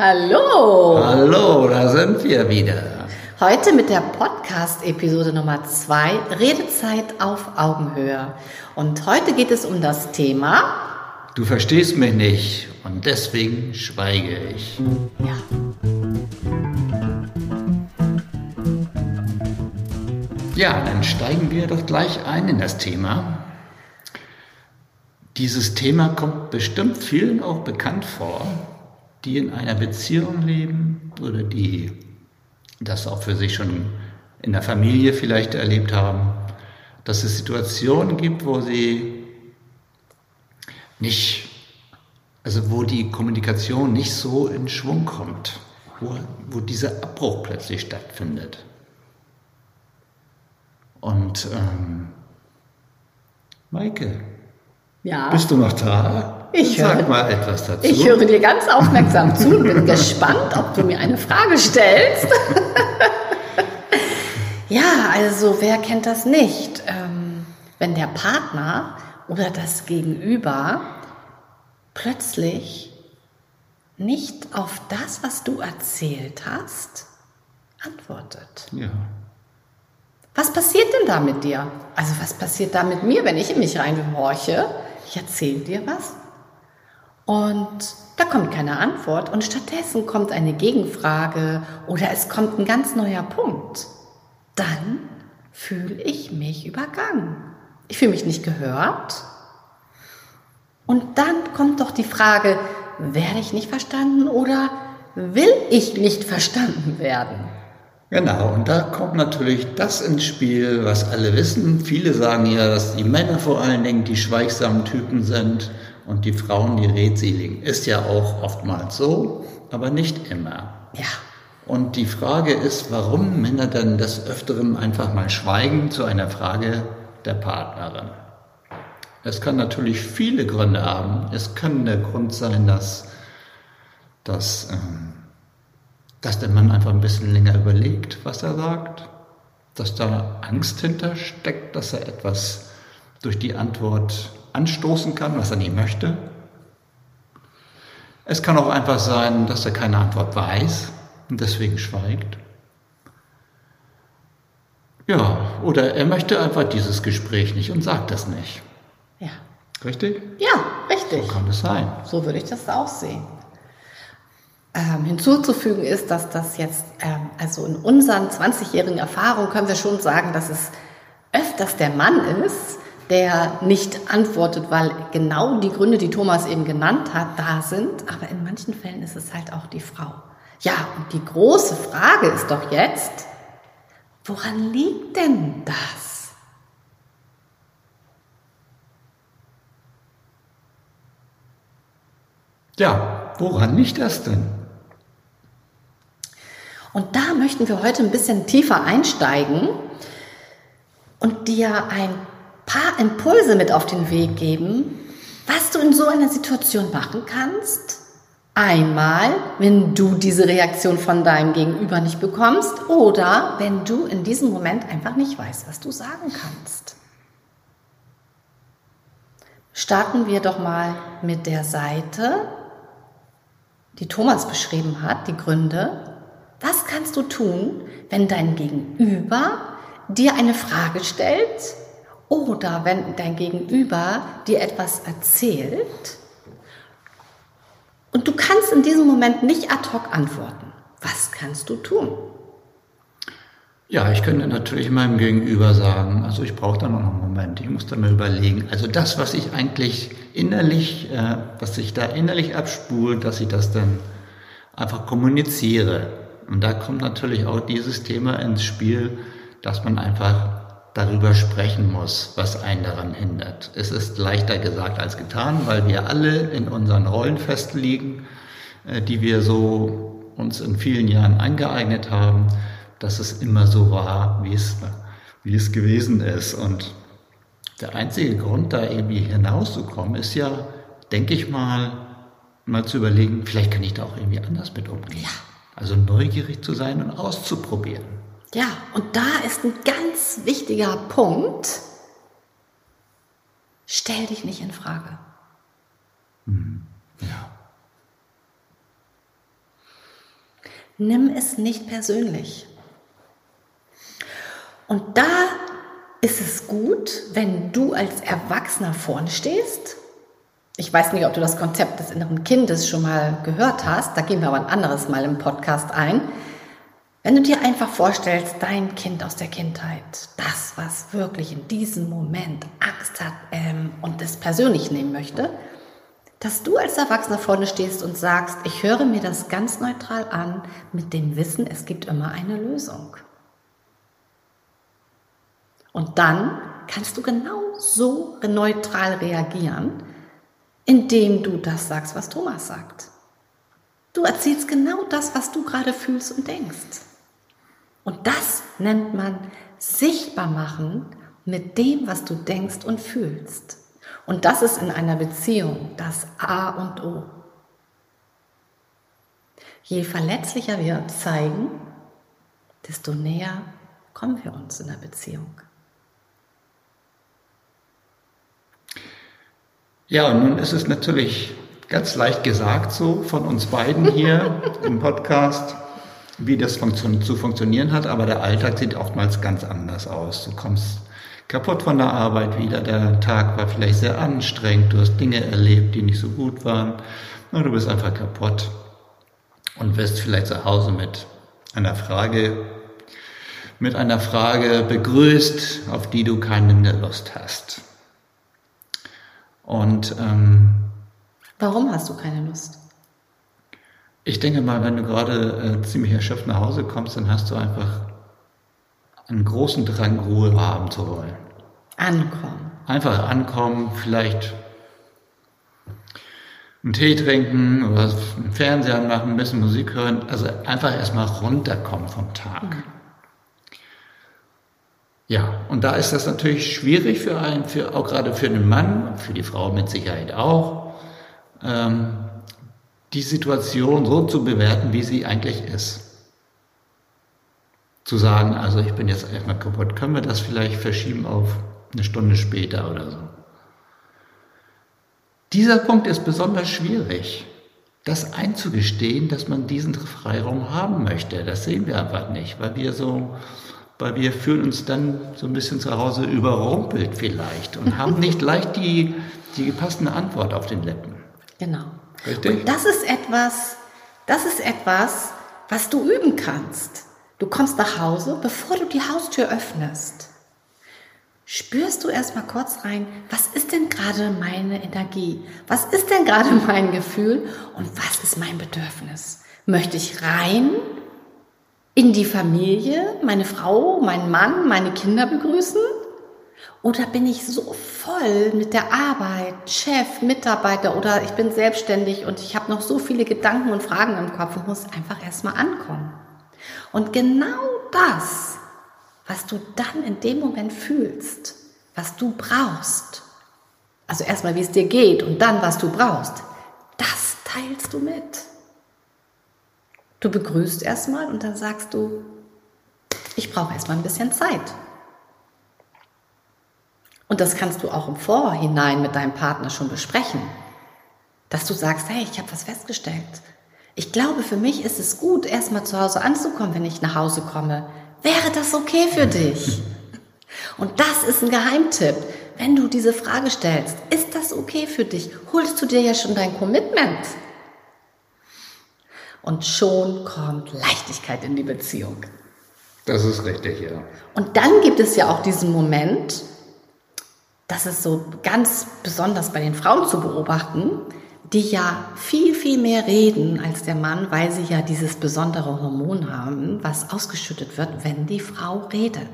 Hallo! Hallo, da sind wir wieder. Heute mit der Podcast-Episode Nummer 2, Redezeit auf Augenhöhe. Und heute geht es um das Thema. Du verstehst mich nicht und deswegen schweige ich. Ja. Ja, dann steigen wir doch gleich ein in das Thema. Dieses Thema kommt bestimmt vielen auch bekannt vor, die in einer Beziehung leben oder die das auch für sich schon in der Familie vielleicht erlebt haben, dass es Situationen gibt, wo sie nicht, also wo die Kommunikation nicht so in Schwung kommt, wo, wo dieser Abbruch plötzlich stattfindet. Und ähm, Maike, Ja. bist du noch da? Ich Sag höre- mal etwas dazu. Ich höre dir ganz aufmerksam zu und bin gespannt, ob du mir eine Frage stellst. ja, also wer kennt das nicht? Ähm, wenn der Partner oder das Gegenüber plötzlich nicht auf das, was du erzählt hast, antwortet. ja. Was passiert denn da mit dir? Also was passiert da mit mir, wenn ich in mich reinhorche? Ich erzähle dir was und da kommt keine Antwort und stattdessen kommt eine Gegenfrage oder es kommt ein ganz neuer Punkt. Dann fühle ich mich übergangen. Ich fühle mich nicht gehört. Und dann kommt doch die Frage, werde ich nicht verstanden oder will ich nicht verstanden werden? Genau, und da kommt natürlich das ins Spiel, was alle wissen. Viele sagen ja, dass die Männer vor allen Dingen die schweigsamen Typen sind und die Frauen die redseligen. Ist ja auch oftmals so, aber nicht immer. Ja. Und die Frage ist, warum Männer dann des Öfteren einfach mal schweigen zu einer Frage der Partnerin. Es kann natürlich viele Gründe haben. Es kann der Grund sein, dass, dass, ähm, dass der Mann einfach ein bisschen länger überlegt, was er sagt, dass da Angst hintersteckt, dass er etwas durch die Antwort anstoßen kann, was er nicht möchte. Es kann auch einfach sein, dass er keine Antwort weiß und deswegen schweigt. Ja, oder er möchte einfach dieses Gespräch nicht und sagt das nicht. Ja. Richtig? Ja, richtig. So kann es sein. So würde ich das auch sehen. Ähm, hinzuzufügen ist, dass das jetzt, ähm, also in unseren 20-jährigen Erfahrungen können wir schon sagen, dass es öfters der Mann ist, der nicht antwortet, weil genau die Gründe, die Thomas eben genannt hat, da sind. Aber in manchen Fällen ist es halt auch die Frau. Ja, und die große Frage ist doch jetzt, woran liegt denn das? Ja, woran liegt das denn? Und da möchten wir heute ein bisschen tiefer einsteigen und dir ein paar Impulse mit auf den Weg geben, was du in so einer Situation machen kannst. Einmal, wenn du diese Reaktion von deinem Gegenüber nicht bekommst oder wenn du in diesem Moment einfach nicht weißt, was du sagen kannst. Starten wir doch mal mit der Seite, die Thomas beschrieben hat, die Gründe. Was kannst du tun, wenn dein Gegenüber dir eine Frage stellt oder wenn dein Gegenüber dir etwas erzählt und du kannst in diesem Moment nicht ad hoc antworten? Was kannst du tun? Ja, ich könnte natürlich meinem Gegenüber sagen, also ich brauche da noch einen Moment, ich muss da mal überlegen. Also das, was ich eigentlich innerlich, äh, was sich da innerlich abspult, dass ich das dann einfach kommuniziere. Und da kommt natürlich auch dieses Thema ins Spiel, dass man einfach darüber sprechen muss, was einen daran hindert. Es ist leichter gesagt als getan, weil wir alle in unseren Rollen festliegen, äh, die wir so uns in vielen Jahren angeeignet haben, dass es immer so war, wie es, wie es gewesen ist. Und der einzige Grund, da irgendwie hinauszukommen, ist ja, denke ich mal, mal zu überlegen, vielleicht kann ich da auch irgendwie anders mit umgehen. Ja. Also neugierig zu sein und auszuprobieren. Ja, und da ist ein ganz wichtiger Punkt. Stell dich nicht in Frage. Ja. Nimm es nicht persönlich. Und da ist es gut, wenn du als Erwachsener vorne stehst. Ich weiß nicht, ob du das Konzept des inneren Kindes schon mal gehört hast. Da gehen wir aber ein anderes Mal im Podcast ein. Wenn du dir einfach vorstellst, dein Kind aus der Kindheit, das, was wirklich in diesem Moment Angst hat ähm, und das persönlich nehmen möchte, dass du als Erwachsener vorne stehst und sagst, ich höre mir das ganz neutral an mit dem Wissen, es gibt immer eine Lösung. Und dann kannst du genau so neutral reagieren, indem du das sagst, was Thomas sagt. Du erzählst genau das, was du gerade fühlst und denkst. Und das nennt man sichtbar machen mit dem, was du denkst und fühlst. Und das ist in einer Beziehung das A und O. Je verletzlicher wir zeigen, desto näher kommen wir uns in der Beziehung. Ja, und nun ist es natürlich ganz leicht gesagt so von uns beiden hier im Podcast, wie das funktio zu funktionieren hat, aber der Alltag sieht oftmals ganz anders aus. Du kommst kaputt von der Arbeit wieder. Der Tag war vielleicht sehr anstrengend. Du hast Dinge erlebt, die nicht so gut waren. Und du bist einfach kaputt und wirst vielleicht zu Hause mit einer Frage, mit einer Frage begrüßt, auf die du keine Lust hast. Und ähm, warum hast du keine Lust? Ich denke mal, wenn du gerade äh, ziemlich erschöpft nach Hause kommst, dann hast du einfach einen großen Drang, Ruhe haben zu wollen. Ankommen. Einfach ankommen, vielleicht einen Tee trinken oder einen Fernseher anmachen, ein bisschen Musik hören. Also einfach erstmal runterkommen vom Tag. Mhm. Ja, und da ist das natürlich schwierig für einen, für, auch gerade für den Mann, für die Frau mit Sicherheit auch, ähm, die Situation so zu bewerten, wie sie eigentlich ist zu sagen, also ich bin jetzt erstmal kaputt, können wir das vielleicht verschieben auf eine Stunde später oder so. Dieser Punkt ist besonders schwierig, das einzugestehen, dass man diesen Freiraum haben möchte. Das sehen wir einfach nicht, weil wir so, weil wir fühlen uns dann so ein bisschen zu Hause überrumpelt vielleicht und haben nicht leicht die, die passende Antwort auf den Lippen. Genau. Richtig? Und das ist etwas, das ist etwas, was du üben kannst. Du kommst nach Hause, bevor du die Haustür öffnest. Spürst du erstmal kurz rein, was ist denn gerade meine Energie? Was ist denn gerade mein Gefühl? Und was ist mein Bedürfnis? Möchte ich rein in die Familie, meine Frau, meinen Mann, meine Kinder begrüßen? Oder bin ich so voll mit der Arbeit, Chef, Mitarbeiter oder ich bin selbstständig und ich habe noch so viele Gedanken und Fragen im Kopf und muss einfach erstmal ankommen? Und genau das, was du dann in dem Moment fühlst, was du brauchst, also erstmal wie es dir geht und dann was du brauchst, das teilst du mit. Du begrüßt erstmal und dann sagst du, ich brauche erstmal ein bisschen Zeit. Und das kannst du auch im Vorhinein mit deinem Partner schon besprechen. Dass du sagst, hey, ich habe was festgestellt. Ich glaube, für mich ist es gut, erstmal zu Hause anzukommen, wenn ich nach Hause komme. Wäre das okay für dich? Und das ist ein Geheimtipp. Wenn du diese Frage stellst, ist das okay für dich? Holst du dir ja schon dein Commitment. Und schon kommt Leichtigkeit in die Beziehung. Das ist richtig, ja. Und dann gibt es ja auch diesen Moment, das ist so ganz besonders bei den Frauen zu beobachten, die ja viel, viel mehr reden als der Mann, weil sie ja dieses besondere Hormon haben, was ausgeschüttet wird, wenn die Frau redet.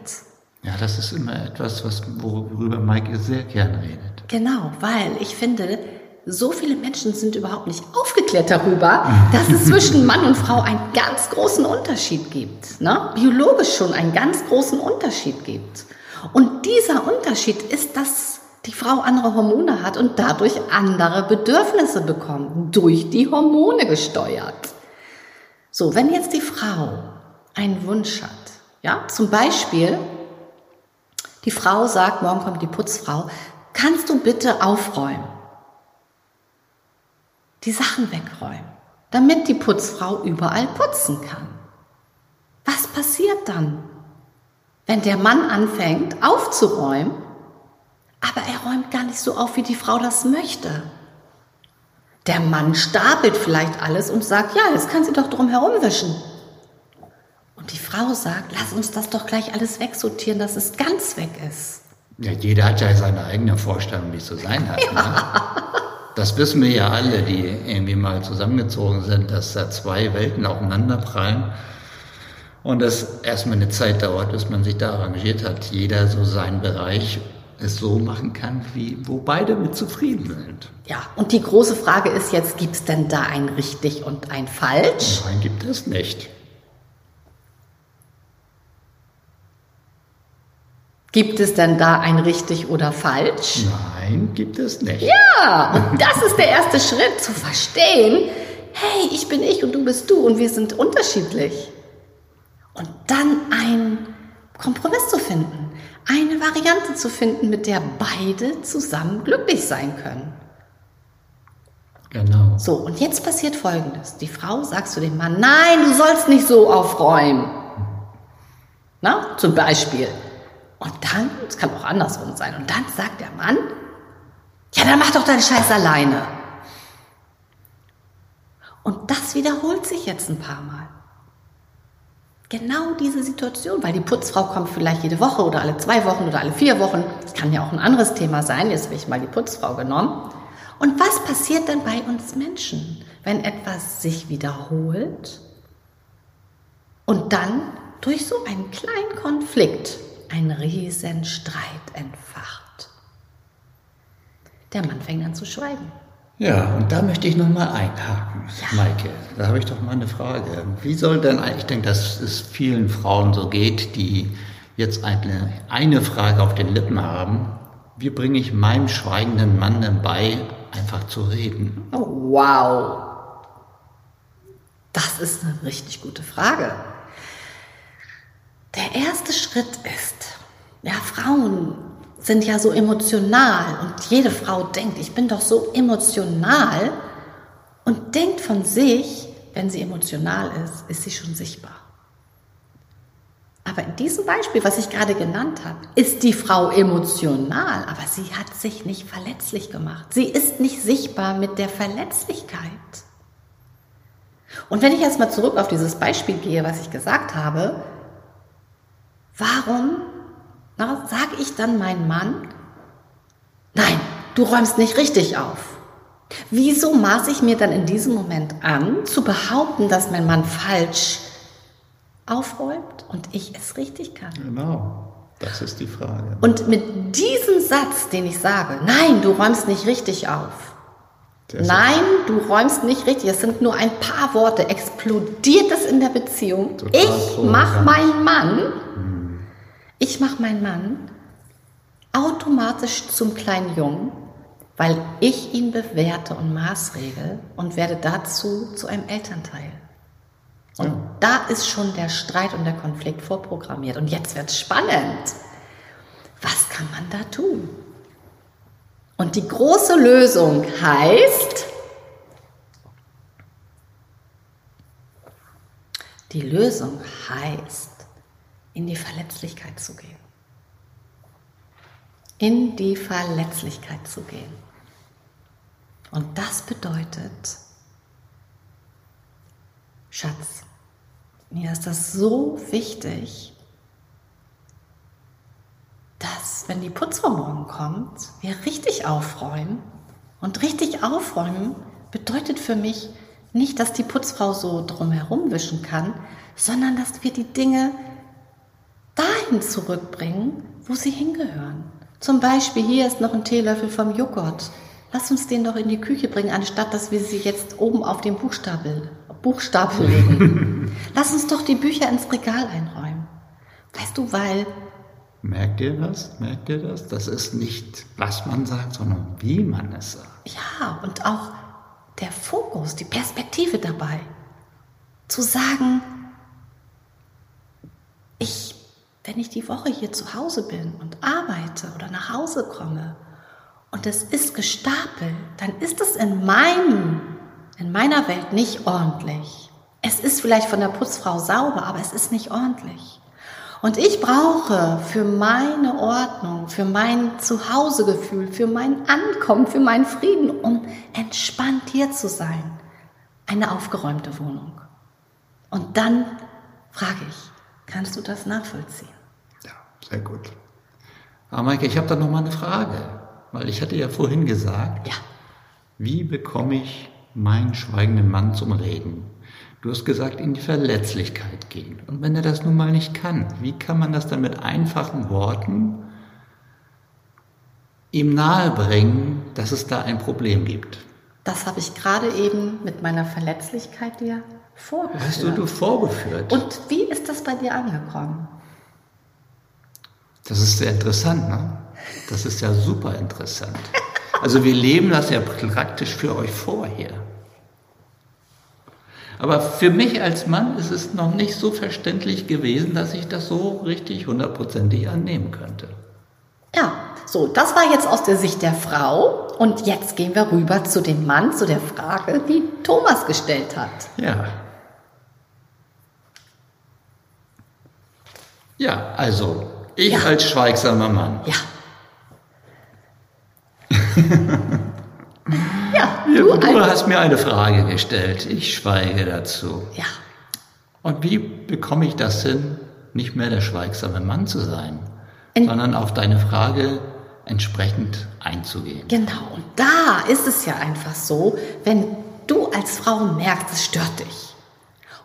Ja, das ist immer etwas, was, worüber Maike sehr gern redet. Genau, weil ich finde, so viele Menschen sind überhaupt nicht aufgeklärt darüber, dass es zwischen Mann und Frau einen ganz großen Unterschied gibt. Ne? Biologisch schon einen ganz großen Unterschied gibt. Und dieser Unterschied ist das die Frau andere Hormone hat und dadurch andere Bedürfnisse bekommt, durch die Hormone gesteuert. So, wenn jetzt die Frau einen Wunsch hat, ja, zum Beispiel, die Frau sagt, morgen kommt die Putzfrau, kannst du bitte aufräumen? Die Sachen wegräumen. damit die Putzfrau überall putzen kann. Was passiert dann, wenn der Mann anfängt aufzuräumen, aber er räumt gar nicht so auf, wie die Frau das möchte? Der Mann stapelt vielleicht alles und sagt, ja, jetzt kann sie doch drum herum wischen. Und die Frau sagt, lass uns das doch gleich alles wegsortieren, dass es ganz weg ist. Ja, jeder hat ja seine eigene Vorstellung, wie es zu sein hat. Ja. Ne? Das wissen wir ja alle, die irgendwie mal zusammengezogen sind, dass da zwei Welten aufeinanderprallen und das erstmal eine Zeit dauert, bis man sich da arrangiert hat. Jeder so seinen Bereich es so machen kann, wie, wo beide mit zufrieden sind. Ja, und die große Frage ist jetzt, gibt es denn da ein richtig und ein falsch? Nein, gibt es nicht. Gibt es denn da ein richtig oder falsch? Nein, gibt es nicht. Ja, und das ist der erste Schritt, zu verstehen, hey, ich bin ich und du bist du und wir sind unterschiedlich. Und dann einen Kompromiss zu finden, eine Variante zu finden, mit der beide zusammen glücklich sein können. Genau. So, und jetzt passiert Folgendes. Die Frau sagt zu dem Mann, nein, du sollst nicht so aufräumen. Na, zum Beispiel. Und dann, es kann auch andersrum sein, und dann sagt der Mann, ja, dann mach doch deinen Scheiß alleine. Und das wiederholt sich jetzt ein paar Mal. Genau diese Situation, weil die Putzfrau kommt vielleicht jede Woche oder alle zwei Wochen oder alle vier Wochen. Das kann ja auch ein anderes Thema sein. Jetzt habe ich mal die Putzfrau genommen. Und was passiert denn bei uns Menschen, wenn etwas sich wiederholt und dann durch so einen kleinen Konflikt ein Riesenstreit entfacht. Der Mann fängt an zu schweigen. Ja, und da möchte ich nochmal einhaken, ja. Maike. Da habe ich doch mal eine Frage. Wie soll denn, ich denke, dass es vielen Frauen so geht, die jetzt eine, eine Frage auf den Lippen haben. Wie bringe ich meinem schweigenden Mann denn bei, einfach zu reden? Oh, wow. Das ist eine richtig gute Frage. Der erste Schritt ist, ja, Frauen sind ja so emotional und jede Frau denkt, ich bin doch so emotional und denkt von sich, wenn sie emotional ist, ist sie schon sichtbar. Aber in diesem Beispiel, was ich gerade genannt habe, ist die Frau emotional, aber sie hat sich nicht verletzlich gemacht. Sie ist nicht sichtbar mit der Verletzlichkeit. Und wenn ich jetzt mal zurück auf dieses Beispiel gehe, was ich gesagt habe, Warum sage ich dann meinem Mann, nein, du räumst nicht richtig auf? Wieso maße ich mir dann in diesem Moment an, zu behaupten, dass mein Mann falsch aufräumt und ich es richtig kann? Genau, das ist die Frage. Und mit diesem Satz, den ich sage, nein, du räumst nicht richtig auf, Nein, du räumst nicht richtig. Es sind nur ein paar Worte. Explodiert es in der Beziehung? Total ich mach meinen Mann ich mache meinen Mann automatisch zum kleinen Jungen, weil ich ihn bewerte und maßregel und werde dazu zu einem Elternteil. Und ja. da ist schon der Streit und der Konflikt vorprogrammiert. Und jetzt wird es spannend. Was kann man da tun? Und die große Lösung heißt, die Lösung heißt, in die Verletzlichkeit zu gehen. In die Verletzlichkeit zu gehen. Und das bedeutet, Schatz, mir ist das so wichtig, dass, wenn die Putzfrau morgen kommt, wir richtig aufräumen. Und richtig aufräumen bedeutet für mich nicht, dass die Putzfrau so drumherum wischen kann, sondern dass wir die Dinge dahin zurückbringen, wo sie hingehören. Zum Beispiel, hier ist noch ein Teelöffel vom Joghurt. Lass uns den doch in die Küche bringen, anstatt dass wir sie jetzt oben auf den Buchstapel, Buchstapel legen. Lass uns doch die Bücher ins Regal einräumen. Weißt du, weil. Merkt ihr das? Merkt ihr das? Das ist nicht, was man sagt, sondern wie man es sagt. Ja, und auch der Fokus, die Perspektive dabei. Zu sagen, ich wenn ich die Woche hier zu Hause bin und arbeite oder nach Hause komme und es ist gestapelt, dann ist es in meinem in meiner Welt nicht ordentlich. Es ist vielleicht von der Putzfrau sauber, aber es ist nicht ordentlich. Und ich brauche für meine Ordnung, für mein Zuhausegefühl, für mein Ankommen, für meinen Frieden, um entspannt hier zu sein, eine aufgeräumte Wohnung. Und dann frage ich, kannst du das nachvollziehen? Ja, sehr gut. Aber Maike, ich habe da noch mal eine Frage, weil ich hatte ja vorhin gesagt, Ja. wie bekomme ich meinen schweigenden Mann zum Reden? Du hast gesagt, in die Verletzlichkeit gehen. Und wenn er das nun mal nicht kann, wie kann man das dann mit einfachen Worten ihm nahebringen, dass es da ein Problem gibt? Das habe ich gerade eben mit meiner Verletzlichkeit dir vorgeführt. Hast du, du vorgeführt? Und wie ist das bei dir angekommen? Das ist sehr interessant, ne? Das ist ja super interessant. Also wir leben das ja praktisch für euch vorher. Aber für mich als Mann ist es noch nicht so verständlich gewesen, dass ich das so richtig hundertprozentig annehmen könnte. Ja, so, das war jetzt aus der Sicht der Frau. Und jetzt gehen wir rüber zu dem Mann, zu der Frage, die Thomas gestellt hat. Ja. Ja, also ich Ja. als schweigsamer Mann. Ja. ja, Du, du, ein, hast mir eine Frage gestellt. Ich schweige dazu. ja. Und wie bekomme ich das hin, nicht mehr der schweigsame Mann zu sein, In- sondern auf deine Frage entsprechend einzugehen? Genau, und da ist es ja einfach so, wenn du als Frau merkst, es stört dich.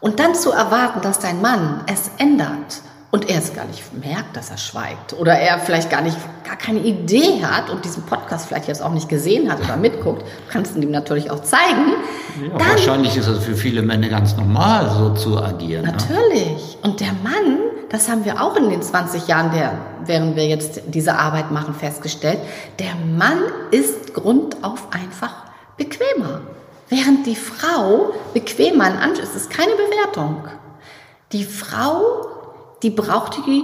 Und dann zu erwarten, dass dein Mann es ändert und er es gar nicht merkt, dass er schweigt oder er vielleicht gar nicht, gar keine Idee hat und diesen Podcast vielleicht jetzt auch nicht gesehen hat oder mitguckt, du kannst ihn ihm natürlich auch zeigen, Ja, dann wahrscheinlich ist es für viele Männer ganz normal, so zu agieren. Ne? Natürlich. Und der Mann, das haben wir auch in den 20 Jahren, der, während wir jetzt diese Arbeit machen, festgestellt, der Mann ist grundauf einfach bequemer. Während die Frau bequemer in Anschluss, es ist keine Bewertung. Die Frau, die braucht die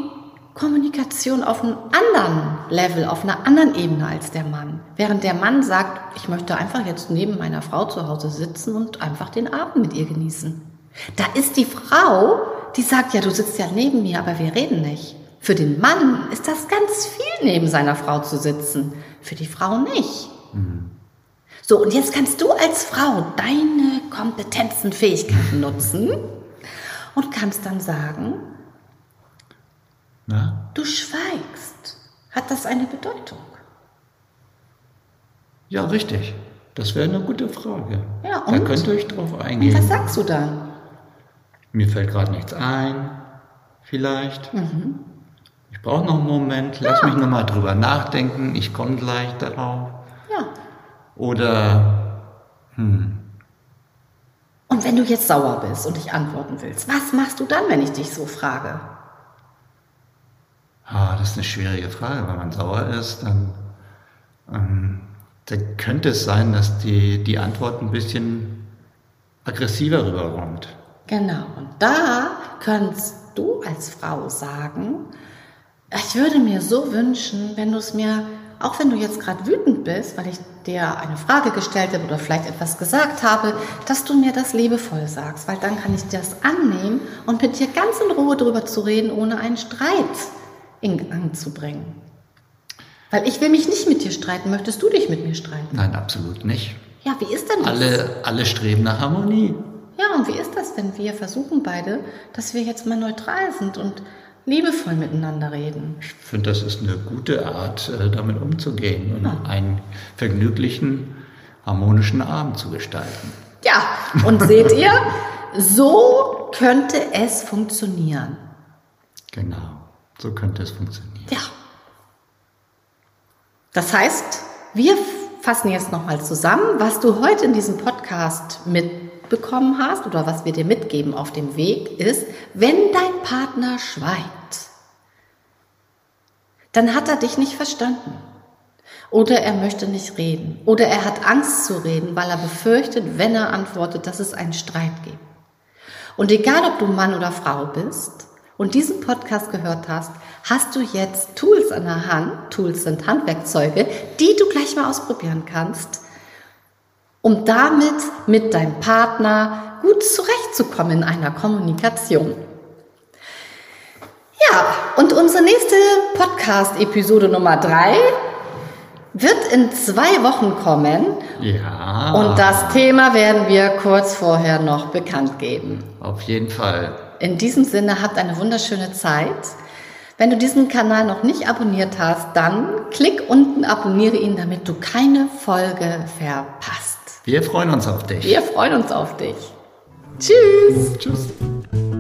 Kommunikation auf einem anderen Level, auf einer anderen Ebene als der Mann. Während der Mann sagt, ich möchte einfach jetzt neben meiner Frau zu Hause sitzen und einfach den Abend mit ihr genießen. Da ist die Frau, die sagt, ja, du sitzt ja neben mir, aber wir reden nicht. Für den Mann ist das ganz viel, neben seiner Frau zu sitzen. Für die Frau nicht. So, und jetzt kannst du als Frau deine Kompetenzen, Fähigkeiten nutzen und kannst dann sagen, Na? du schweigst. Hat das eine Bedeutung? Ja, richtig. Das wäre eine gute Frage. Ja, da und? könnt ihr euch drauf Und eingehen. was sagst du dann? Mir fällt gerade nichts ein, vielleicht. Mhm. Ich brauche noch einen Moment, lass mich noch mal drüber nachdenken, ich komme gleich darauf. Ja. Oder, hm, Und wenn du jetzt sauer bist und ich antworten willst, was machst du dann, wenn ich dich so frage? Ah, das ist eine schwierige Frage. Wenn man sauer ist, dann, ähm, dann könnte es sein, dass die, die Antwort ein bisschen aggressiver rüberkommt. Genau. Und da kannst du als Frau sagen, ich würde mir so wünschen, wenn du es mir, auch wenn du jetzt gerade wütend bist, weil ich dir eine Frage gestellt habe oder vielleicht etwas gesagt habe, dass du mir das liebevoll sagst, weil dann kann ich das annehmen und mit dir ganz in Ruhe drüber zu reden, ohne einen Streit in Gang zu bringen. Weil ich will mich nicht mit dir streiten. Möchtest du dich mit mir streiten? Nein, absolut nicht. Ja, wie ist denn das? Alle, alle streben nach Harmonie. Ja, und wie ist das, wenn wir versuchen beide, dass wir jetzt mal neutral sind und liebevoll miteinander reden? Ich finde, das ist eine gute Art, äh, damit umzugehen und einen vergnüglichen, harmonischen Abend zu gestalten. Ja, und seht ihr, so könnte es funktionieren. Genau, so könnte es funktionieren. Ja. Das heißt, wir fassen jetzt nochmal zusammen, was du heute in diesem Podcast mitbekommen hast oder was wir dir mitgeben auf dem Weg ist, wenn dein Partner schweigt, dann hat er dich nicht verstanden. Oder er möchte nicht reden. Oder er hat Angst zu reden, weil er befürchtet, wenn er antwortet, dass es einen Streit gibt. Und egal, ob du Mann oder Frau bist und diesen Podcast gehört hast, hast du jetzt Tools an der Hand. Tools sind Handwerkzeuge, die du gleich mal ausprobieren kannst, um damit mit deinem Partner gut zurechtzukommen in einer Kommunikation. Ja, und unsere nächste Podcast-Episode Nummer drei wird in zwei Wochen kommen. Ja. Und das Thema werden wir kurz vorher noch bekannt geben. Auf jeden Fall. In diesem Sinne, habt eine wunderschöne Zeit. Wenn du diesen Kanal noch nicht abonniert hast, dann klick unten, abonniere ihn, damit du keine Folge verpasst. Wir freuen uns auf dich. Wir freuen uns auf dich. Tschüss. Tschüss.